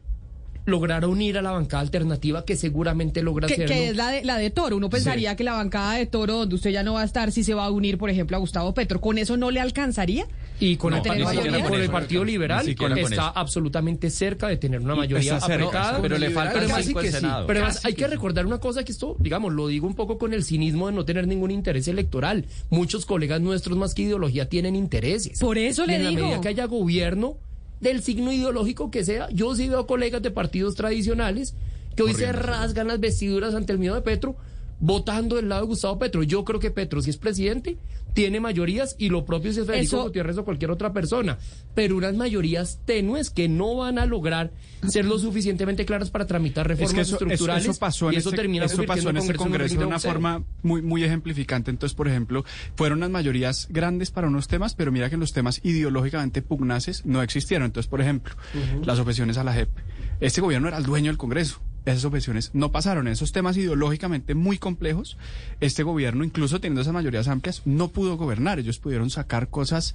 lograra unir a la bancada alternativa que seguramente logra Que, hacerlo. que es la de, la de Toro. Uno pensaría que la bancada de Toro, donde usted ya no va a estar, si se va a unir, por ejemplo, a Gustavo Petro. ¿Con eso no le alcanzaría? Y con, No, el, partido- y con con el. Partido Liberal está eso. absolutamente cerca de tener una mayoría apretada. Pero le que en sí. Senado. Pero además hay que recordar una cosa que esto, digamos, lo digo un poco con el cinismo de no tener ningún interés electoral. Muchos colegas nuestros más que ideología tienen intereses. Por eso Y le en la digo. medida que haya gobierno del signo ideológico que sea, yo sí veo colegas de partidos tradicionales que hoy se rasgan las vestiduras ante el miedo de Petro, votando del lado de Gustavo Petro. Yo creo que Petro, si es presidente, tiene mayorías y lo propio si es Federico Eso- Gutiérrez o cualquier otra persona, pero unas mayorías tenues que no van a lograr ser lo suficientemente claras para tramitar Es reformas que eso, eso- estructurales eso pasó en y eso este, termina eso pasó en este Congreso de una boxeo. forma muy, muy ejemplificante. Entonces, por ejemplo, fueron unas mayorías grandes para unos temas, pero mira que los temas ideológicamente pugnaces no existieron. Entonces, por ejemplo, las objeciones a la JEP. Este gobierno era el dueño del Congreso. Esas objeciones no pasaron. Esos temas ideológicamente muy complejos, este gobierno, incluso teniendo esas mayorías amplias, no pudo gobernar. Ellos pudieron sacar cosas,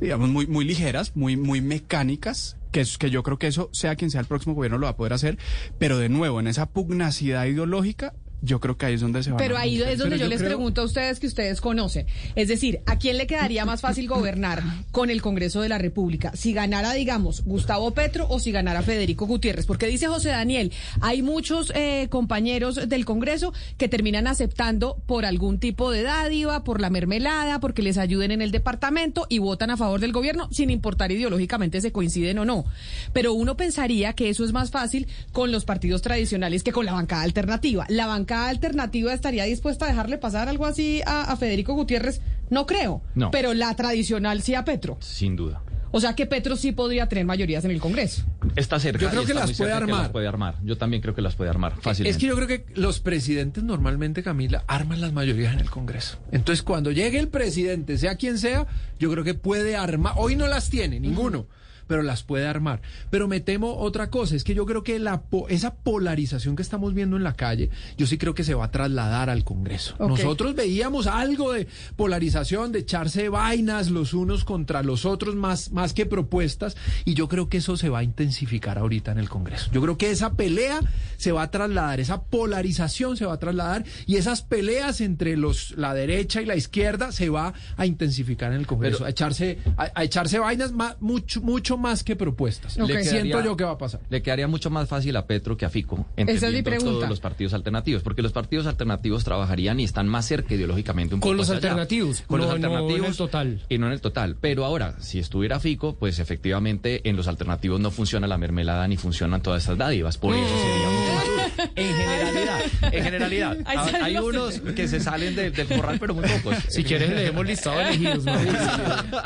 digamos, muy, muy ligeras, muy, muy mecánicas, que, es, que yo creo que eso, sea quien sea el próximo gobierno, lo va a poder hacer. Pero de nuevo, en esa pugnacidad ideológica, yo creo que ahí es donde se va Pero ahí es donde yo, yo les creo- pregunto a ustedes que ustedes conocen. Es decir, ¿a quién le quedaría más fácil gobernar con el Congreso de la República? Si ganara, digamos, Gustavo Petro o si ganara Federico Gutiérrez. Porque dice José Daniel, hay muchos eh, compañeros del Congreso que terminan aceptando por algún tipo de dádiva, por la mermelada, porque les ayuden en el departamento y votan a favor del gobierno, sin importar ideológicamente si coinciden o no. Pero uno pensaría que eso es más fácil con los partidos tradicionales que con la bancada alternativa. La bancada alternativa estaría dispuesta a dejarle pasar algo así a, a Federico Gutiérrez, no creo. No. Pero la tradicional sí a Petro. Sin duda. O sea que Petro sí podría tener mayorías en el Congreso. Está cerca. Yo creo que las puede que armar. las puede armar. Yo también creo que las puede armar fácilmente. Es que yo creo que los presidentes normalmente, Camila, arman las mayorías en el Congreso. Entonces, cuando llegue el presidente, sea quien sea, yo creo que puede armar. Hoy no las tiene, ninguno. Pero las puede armar. Pero me temo otra cosa, es que yo creo que la po- esa polarización que estamos viendo en la calle, yo sí creo que se va a trasladar al Congreso. Nosotros veíamos algo de polarización, de echarse vainas los unos contra los otros, más, más que propuestas, y yo creo que eso se va a intensificar ahorita en el Congreso. Yo creo que esa pelea se va a trasladar, esa polarización se va a trasladar, y esas peleas entre los la derecha y la izquierda se va a intensificar en el Congreso, Pero- a echarse, a, a echarse vainas más, mucho, mucho más que propuestas. Ok. Le Siento yo que va a pasar. Le quedaría mucho más fácil a Petro que a Fico, Esa es mi entendiendo pregunta. todos los partidos alternativos, porque los partidos alternativos trabajarían y están más cerca ideológicamente un Con poco los hacia allá. alternativos, con los no- no en el alternativos total. y no en el total. Pero ahora, si estuviera Fico, pues efectivamente en los alternativos no funciona la mermelada ni funcionan todas estas dádivas. Por eso sería mucho más duro. [LAUGHS] En generalidad, en generalidad. Hay, los- unos que se salen de- del corral, pero muy pocos. Si quieres leemos listado de elegidos.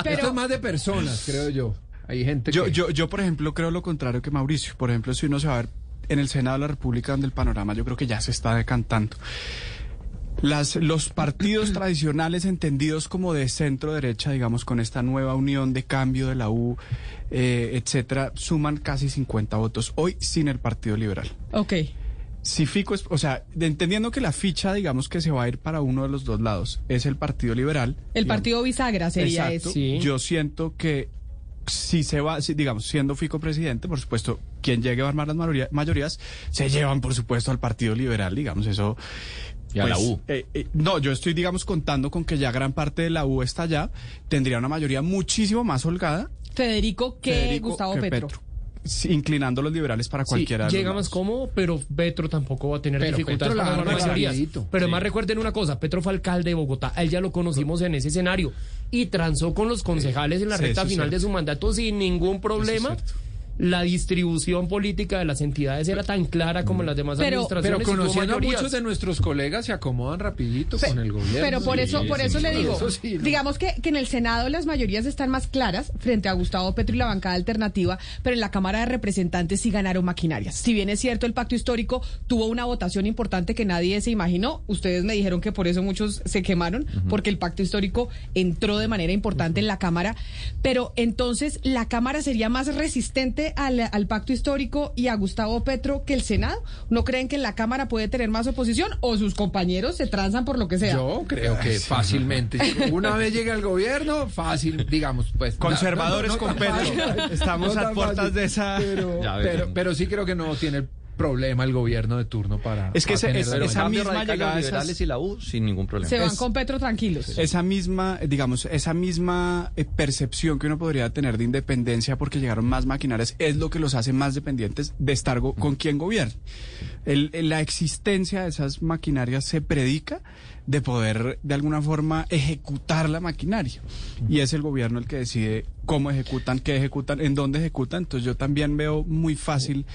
Esto es más de personas, creo yo. Hay gente Yo, que... yo, yo, por ejemplo, creo lo contrario que Mauricio. Por ejemplo, si uno se va a ver en el Senado de la República, donde el panorama yo creo que ya se está decantando. Las, los partidos [CLEARS THROAT] tradicionales entendidos como de centro derecha, digamos, con esta nueva unión de cambio de la U, eh, etcétera, suman casi 50 votos hoy sin el Partido Liberal. Ok. Si Fico es, o sea, de- entendiendo que la ficha, digamos, que se va a ir para uno de los dos lados, es el Partido Liberal. El digamos. partido bisagra sería Exacto. Yo siento que si se va, si, digamos, siendo Fico presidente, por supuesto, quien llegue a armar las mayoría- mayorías, se llevan, por supuesto, al Partido Liberal, digamos, eso. Y a la U. eh, eh, no, yo estoy, digamos, contando con que ya gran parte de la U está allá, tendría una mayoría muchísimo más holgada. Federico que Federico, Gustavo que Petro. Inclinando los liberales para Sí, cualquiera de los llega más cómodo, pero Petro tampoco va a tener Pero dificultades la. Pero Sí. además recuerden una cosa, Petro fue alcalde de Bogotá, a él ya lo conocimos en ese escenario y transó con los concejales en la Sí, recta final de su mandato sin ningún problema. La distribución política de las entidades era tan clara como en las demás Pero- administraciones. Pero conociendo a muchos de nuestros colegas se acomodan rapidito con el gobierno. Pero por Sí, eso, por sí, eso le digo, eso sí, ¿no? digamos que, que en el Senado las mayorías están más claras frente a Gustavo Petro y la bancada alternativa, pero en la Cámara de Representantes sí ganaron maquinarias. Si bien es cierto, el pacto histórico tuvo una votación importante que nadie se imaginó, ustedes me dijeron que por eso muchos se quemaron, porque el pacto histórico entró de manera importante en la Cámara, pero entonces la Cámara sería más resistente al, al pacto histórico y a Gustavo Petro que el Senado. ¿No creen que en la Cámara puede tener más oposición o sus compañeros se transan por lo que sea? Yo creo que fácilmente. Una vez llegue al gobierno, fácil, digamos, pues. Conservadores no, no, con no Petro. Estamos no a puertas fácil, de esa- Pero, pero sí creo que no tiene problema el gobierno de turno para. Es que para ese- es- esa cambio misma llegada los liberales y la U sin ningún problema. Se van Es- con Petro tranquilos. Esa misma, eh, digamos, esa misma eh, percepción que uno podría tener de independencia porque llegaron más maquinarias es lo que los hace más dependientes de estar go- con quien gobierne. El- el- la existencia de esas maquinarias se predica de poder de alguna forma ejecutar la maquinaria. Y es el gobierno el que decide cómo ejecutan, qué ejecutan, en dónde ejecutan. Entonces yo también veo muy fácil,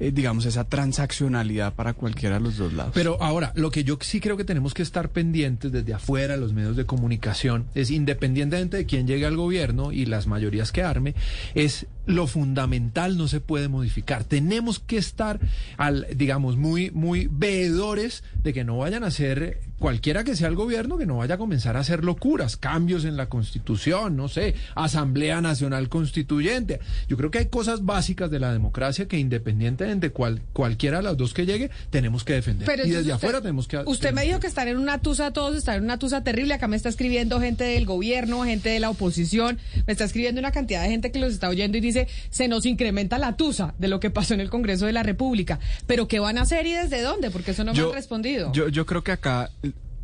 eh, digamos, esa transaccionalidad para cualquiera de los dos lados. Pero ahora, lo que yo sí creo que tenemos que estar pendientes desde afuera, los medios de comunicación, es independientemente de quién llegue al gobierno y las mayorías que arme, es lo fundamental no se puede modificar. Tenemos que estar, al, digamos, muy, muy veedores de que no vayan a hacer, cualquiera que sea el gobierno, que no vaya a comenzar a hacer locuras, cambios en la constitución, no sé, Asamblea Nacional Constituyente. Yo creo que hay cosas básicas de la democracia que independientemente de cual, cualquiera de las dos que llegue, tenemos que defender. Pero y desde usted- afuera tenemos que... Usted me dijo que están en una tusa todos, están en una tusa terrible. Acá me está escribiendo gente del gobierno, gente de la oposición. Me está escribiendo una cantidad de gente que los está oyendo y dice, se nos incrementa la tusa de lo que pasó en el Congreso de la República. Pero ¿qué van a hacer y desde dónde? Porque eso no me han respondido. Yo, yo creo que acá,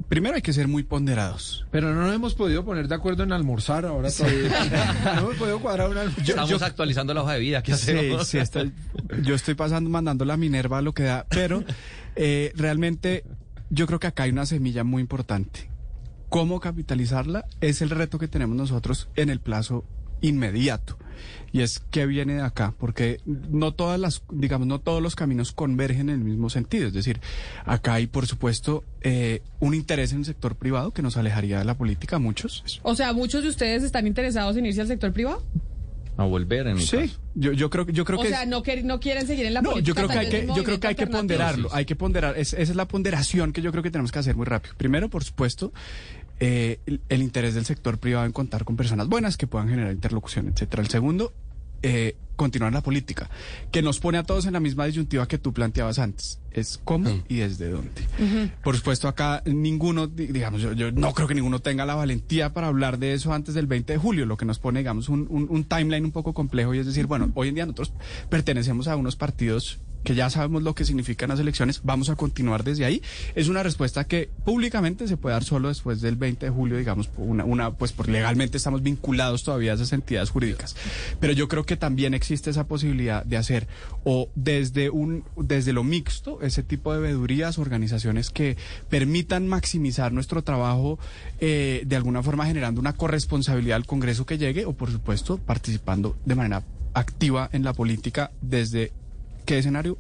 primero hay que ser muy ponderados. Pero no nos hemos podido poner de acuerdo en almorzar ahora todavía. [LAUGHS] no hemos podido cuadrar un almuerzo. Estamos actualizando la hoja de vida. ¿Qué Sí, hacemos? sí, está- yo estoy pasando, mandando la Minerva lo que da, pero eh, realmente yo creo que acá hay una semilla muy importante. ¿Cómo capitalizarla? Es el reto que tenemos nosotros en el plazo inmediato. Y es qué viene de acá, porque no todas las, digamos, no todos los caminos convergen en el mismo sentido. Es decir, acá hay, por supuesto, eh, un interés en el sector privado que nos alejaría de la política a muchos. O sea, muchos de ustedes están interesados en irse al sector privado. A volver en mi Sí, caso. yo, yo creo, yo creo o que sea, no, quer- no quieren seguir en la No, política. yo creo que hay que, yo creo que hay que ponderarlo, hay que ponderar, es- esa es la ponderación que yo creo que tenemos que hacer muy rápido. Primero, por supuesto, eh, el, el interés del sector privado en contar con personas buenas que puedan generar interlocución, etcétera. El segundo, eh, continuar la política, que nos pone a todos en la misma disyuntiva que tú planteabas antes. Es cómo y desde dónde. Por supuesto, acá ninguno, di- digamos, yo, yo no creo que ninguno tenga la valentía para hablar de eso antes del 20 de julio, lo que nos pone, digamos, un, un- un timeline un poco complejo y es decir, bueno, hoy en día nosotros pertenecemos a unos partidos que ya sabemos lo que significan las elecciones, vamos a continuar desde ahí. Es una respuesta que públicamente se puede dar solo después del 20 de julio, digamos, una, una pues por legalmente estamos vinculados todavía a esas entidades jurídicas. Pero yo creo que también existe esa posibilidad de hacer o desde un desde lo mixto ese tipo de vedurías, organizaciones que permitan maximizar nuestro trabajo eh, de alguna forma generando una corresponsabilidad al Congreso que llegue o por supuesto participando de manera activa en la política desde qué escenario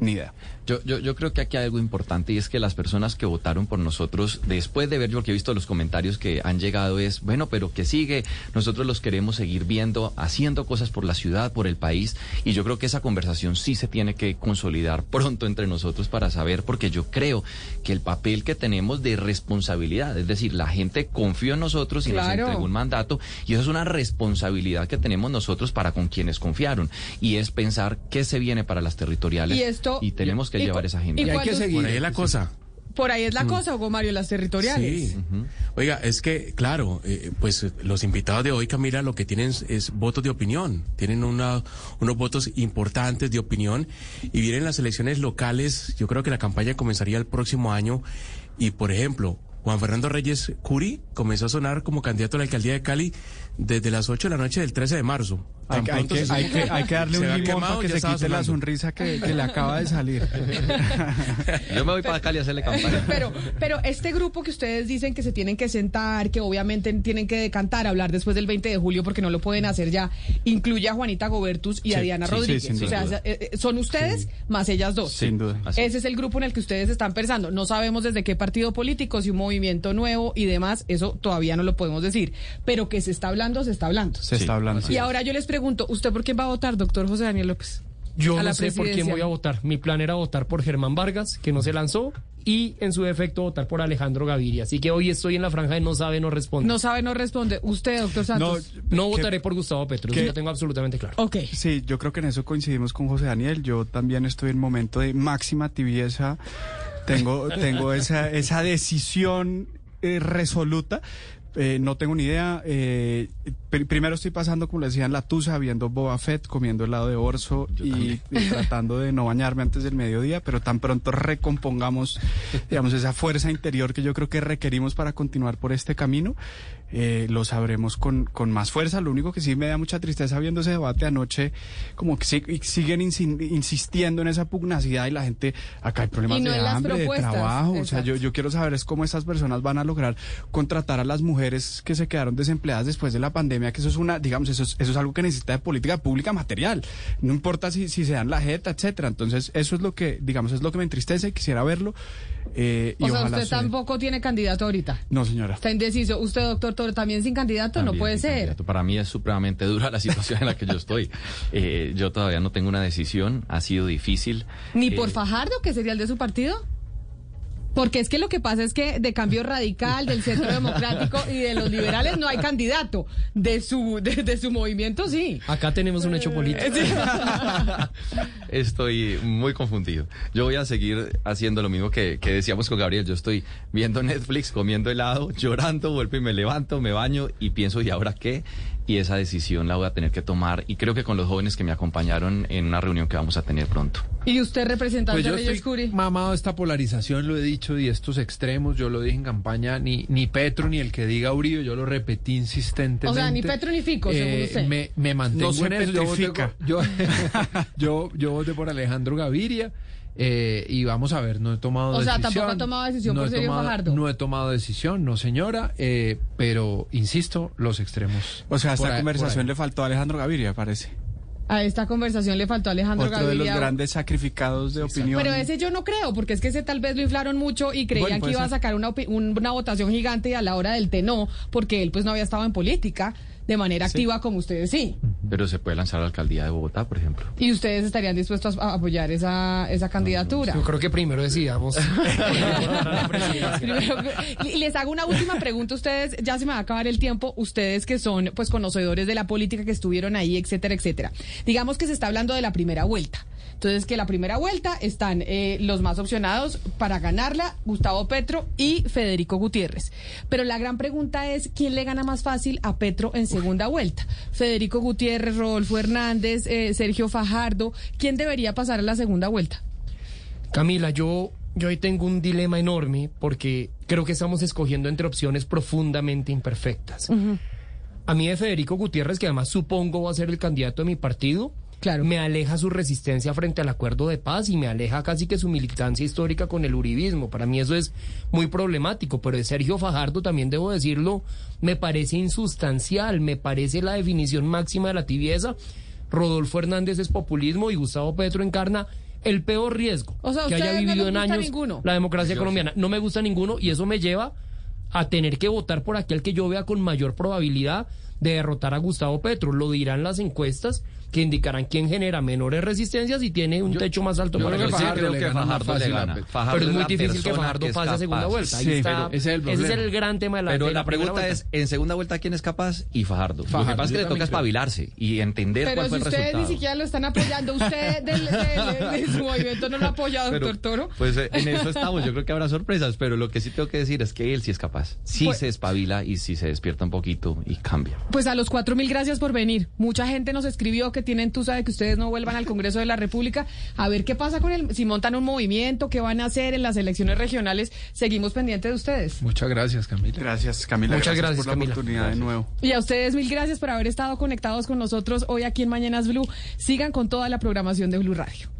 ni idea. Yo, yo, yo creo que aquí hay algo importante y es que las personas que votaron por nosotros, después de ver yo que he visto los comentarios que han llegado, es, bueno, pero que sigue, nosotros los queremos seguir viendo, haciendo cosas por la ciudad, por el país, y yo creo que esa conversación sí se tiene que consolidar pronto entre nosotros para saber, porque yo creo que el papel que tenemos de responsabilidad, es decir, la gente confió en nosotros y nos entregó un mandato, y eso es una responsabilidad que tenemos nosotros para con quienes confiaron, y es pensar qué se viene para las territoriales, Y esto- tenemos que y llevar esa agenda. y Y hay que seguir. Por ahí es la cosa. Por ahí es la cosa, Hugo Mario, las territoriales. Sí. Oiga, es que, claro, eh, pues los invitados de hoy, Camila, lo que tienen es, es votos de opinión. Tienen una, unos votos importantes de opinión. Y vienen las elecciones locales. Yo creo que la campaña comenzaría el próximo año. Y, por ejemplo, Juan Fernando Reyes Curi comenzó a sonar como candidato a la alcaldía de Cali desde las 8 de la noche del 13 de marzo. Hay, que- hay que, se- hay, que, hay que darle un limón quemado, para que se quite la sonrisa que, que le acaba de salir. [LAUGHS] Yo me voy para Cali a hacerle campaña. [LAUGHS] Pero, pero este grupo que ustedes dicen que se tienen que sentar, que obviamente tienen que decantar, hablar después del 20 de julio porque no lo pueden hacer ya, incluye a Juanita Gobertus y a Sí, Diana sí, sí, Rodríguez. sin o sea, duda. eh, eh, son ustedes más ellas dos. Sin duda. Ese es el grupo en el que ustedes están pensando. No sabemos desde qué partido político, si un movimiento nuevo y demás, eso todavía no lo podemos decir. Pero que se está hablando, se está hablando. Se Sí, está hablando. Y ahora yo les pregunto, ¿usted por quién va a votar, doctor José Daniel López? Yo no sé por quién voy a votar. Mi plan era votar por Germán Vargas, que no se lanzó, y en su defecto votar por Alejandro Gaviria. Así que hoy estoy en la franja de no sabe, no responde. No No, sabe, no responde. Usted, doctor Santos. que- votaré por Gustavo Petro, eso lo tengo absolutamente claro. Ok. Sí, yo creo que en eso coincidimos con José Daniel. Yo también estoy en momento de máxima tibieza. Tengo, tengo esa, esa decisión eh, resoluta. Eh, no tengo ni idea. Eh, pr- primero estoy pasando, como le decían, la tusa, viendo Boba Fett, comiendo helado de orzo y, y tratando de no bañarme antes del mediodía, pero tan pronto recompongamos, digamos, esa fuerza interior que yo creo que requerimos para continuar por este camino, eh, lo sabremos con, con más fuerza. Lo único que sí me da mucha tristeza viendo ese debate anoche, como que sí- siguen insistiendo en esa pugnacidad y la gente, acá hay problemas Y no de hambre, de trabajo. O sea, exacto. yo, yo quiero saber es cómo estas personas van a lograr contratar a las mujeres que se quedaron desempleadas después de la pandemia, que eso es una, digamos, eso es, eso es algo que necesita de política pública material. No importa si, si se dan la jeta, etcétera. Entonces, eso es lo que, digamos, es lo que me entristece y quisiera verlo. eh, y O sea, ojalá usted se tampoco tiene candidato ahorita. No, señora. Está indeciso. Usted, doctor También sin candidato, no puede ser. candidato. Para mí es supremamente dura la [LAUGHS] situación en la que yo estoy. Eh, yo todavía no tengo una decisión, ha sido difícil. Ni Eh, por Fajardo, que sería el de su partido. Porque es que lo que pasa es que de cambio radical, del centro [LAUGHS] democrático y de los liberales no hay candidato. De su, de, de su movimiento sí. Acá tenemos un hecho político. [LAUGHS] Estoy muy confundido. Yo voy a seguir haciendo lo mismo que, que decíamos con Gabriel. Yo estoy viendo Netflix, comiendo helado, [LAUGHS] llorando, vuelvo y me levanto, me baño y pienso, ¿y ahora qué? Y esa decisión la voy a tener que tomar. Y creo que con los jóvenes que me acompañaron en una reunión que vamos a tener pronto. Y usted, representante Pues yo de Reyes estoy Curi. mamado esta polarización, lo he dicho, y estos extremos, yo lo dije en campaña, ni, ni Petro ni el que diga Uribe, yo lo repetí insistentemente. O sea, ni Petro ni Fico, según usted. Me, me mantengo No se en eso. Yo yo, [LAUGHS] yo, yo voté por Alejandro Gaviria. Eh, y vamos a ver, no he tomado O sea, decisión. tampoco ha tomado decisión por Sergio tomado- Fajardo. No he tomado decisión, no señora, eh, pero insisto, los extremos. O sea, a Por esta ahí- por conversación le faltó a Alejandro Gaviria, parece. A esta conversación le faltó Alejandro Otro de los Gaviria. grandes sacrificados de opinión. Pero ese yo no creo, porque es que ese tal vez lo inflaron mucho y creían Bueno, que iba a sacar una, una votación gigante y a la hora del té no, porque él pues no había estado en política de manera activa como ustedes sí. Pero se puede lanzar a la alcaldía de Bogotá, por ejemplo. Y ustedes estarían dispuestos a apoyar esa, esa candidatura. Yo creo que primero decidamos. [LAUGHS] Les hago una última pregunta a ustedes, ya se me va a acabar el tiempo, ustedes que son pues conocedores de la política, que estuvieron ahí, etcétera, etcétera. Digamos que se está hablando de la primera vuelta. Entonces, que la primera vuelta están eh, los más opcionados para ganarla, Gustavo Petro y Federico Gutiérrez. Pero la gran pregunta es, ¿quién le gana más fácil a Petro en segunda vuelta? Federico Gutiérrez, Rodolfo Hernández, eh, Sergio Fajardo, ¿quién debería pasar a la segunda vuelta? Camila, yo, yo hoy tengo un dilema enorme porque creo que estamos escogiendo entre opciones profundamente imperfectas. A mí de Federico Gutiérrez, que además supongo va a ser el candidato de mi partido, Claro. me aleja su resistencia frente al acuerdo de paz y me aleja casi que su militancia histórica con el uribismo. Para mí eso es muy problemático, pero de Sergio Fajardo también debo decirlo, me parece insustancial, me parece la definición máxima de la tibieza. Rodolfo Hernández es populismo y Gustavo Petro encarna el peor riesgo O sea, que haya no vivido en años ninguno. la democracia colombiana. No me gusta ninguno y eso me lleva a tener que votar por aquel que yo vea con mayor probabilidad de derrotar a Gustavo Petro. Lo dirán las encuestas que indicarán quién genera menores resistencias y tiene un techo más alto para crecer. Fajardo que Fajardo le gana. Fajardo Pero es muy la difícil que Fajardo pase a segunda vuelta. Ahí Sí, está, ese es el ese es problema. el gran tema de la Pero de la primera pregunta vuelta. es, en segunda vuelta, ¿quién es capaz? Y Fajardo. Lo que Fajardo, pasa es que le toca espabilarse y entender Pero cuál si fue el ustedes ni siquiera lo están apoyando, usted del, de, su movimiento no lo apoya, doctor Pero, Toro. Pues eh, en eso estamos. Yo creo que habrá sorpresas, pero lo que sí tengo que decir es que él sí es capaz. Sí Pues- se espabila y sí se despierta un poquito y cambia. Pues a los cuatro mil gracias por venir. Mucha gente nos escribió que tienen tusa de que ustedes no vuelvan al Congreso de la República. A ver qué pasa con el, si montan un movimiento, qué van a hacer en las elecciones regionales. Seguimos pendientes de ustedes. Muchas gracias, Camila. Gracias, Camila. Muchas gracias, por la oportunidad de nuevo. Y a ustedes mil gracias por haber estado conectados con nosotros hoy aquí en Mañanas Blue. Sigan con toda la programación de Blue Radio.